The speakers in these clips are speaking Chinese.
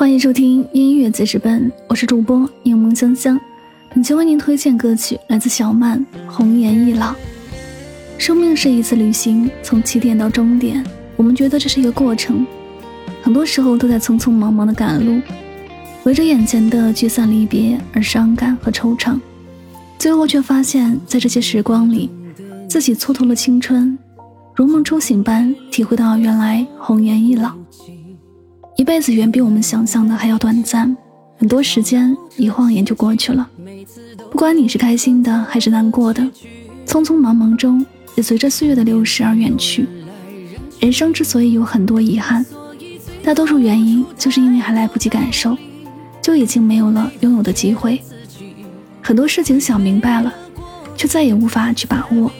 欢迎收听音乐记事本，我是主播柠檬香香。本期为您推荐歌曲来自小曼《红颜易老》。生命是一次旅行，从起点到终点，我们觉得这是一个过程，很多时候都在匆匆忙忙的赶路，围着眼前的聚散离别而伤感和惆怅，最后却发现，在这些时光里，自己蹉跎了青春，如梦初醒般体会到原来红颜易老。一辈子远比我们想象的还要短暂，很多时间一晃眼就过去了。不管你是开心的还是难过的，匆匆忙忙中也随着岁月的流逝而远去。人生之所以有很多遗憾，大多数原因就是因为还来不及感受，就已经没有了拥有的机会。很多事情想明白了，却再也无法去把握。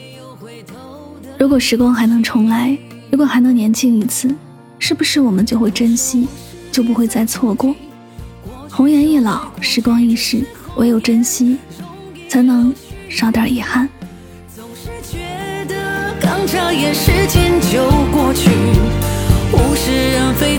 如果时光还能重来，如果还能年轻一次。是不是我们就会珍惜，就不会再错过？红颜易老，时光易逝，唯有珍惜，才能少点遗憾。总是觉得刚眨眼时间就过去，物是人非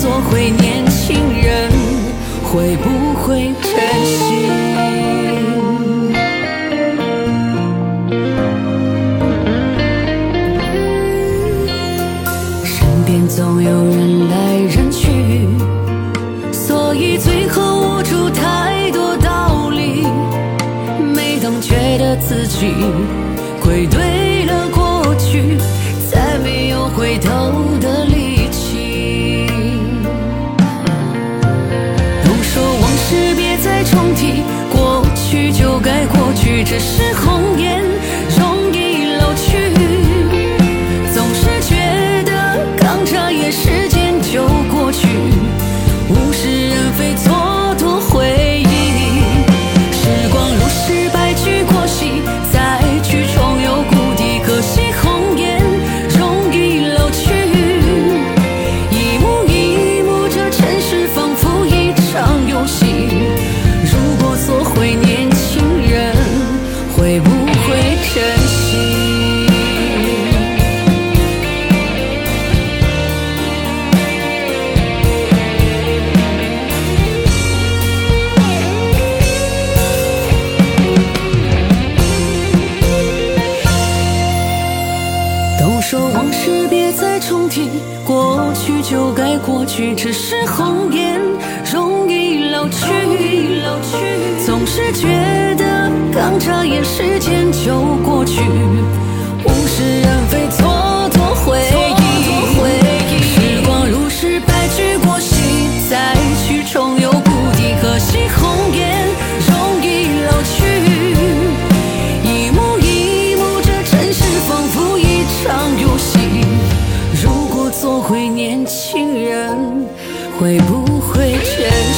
做回年轻人，会不会珍惜？身边总有人来人去，所以最后悟出太多道理。每当觉得自己归对了过去，再没有回头只是就该过去，只是红颜容易老去。老去总是觉得刚眨眼时间就过去，物是人非蹉跎回对年轻人，会不会珍惜？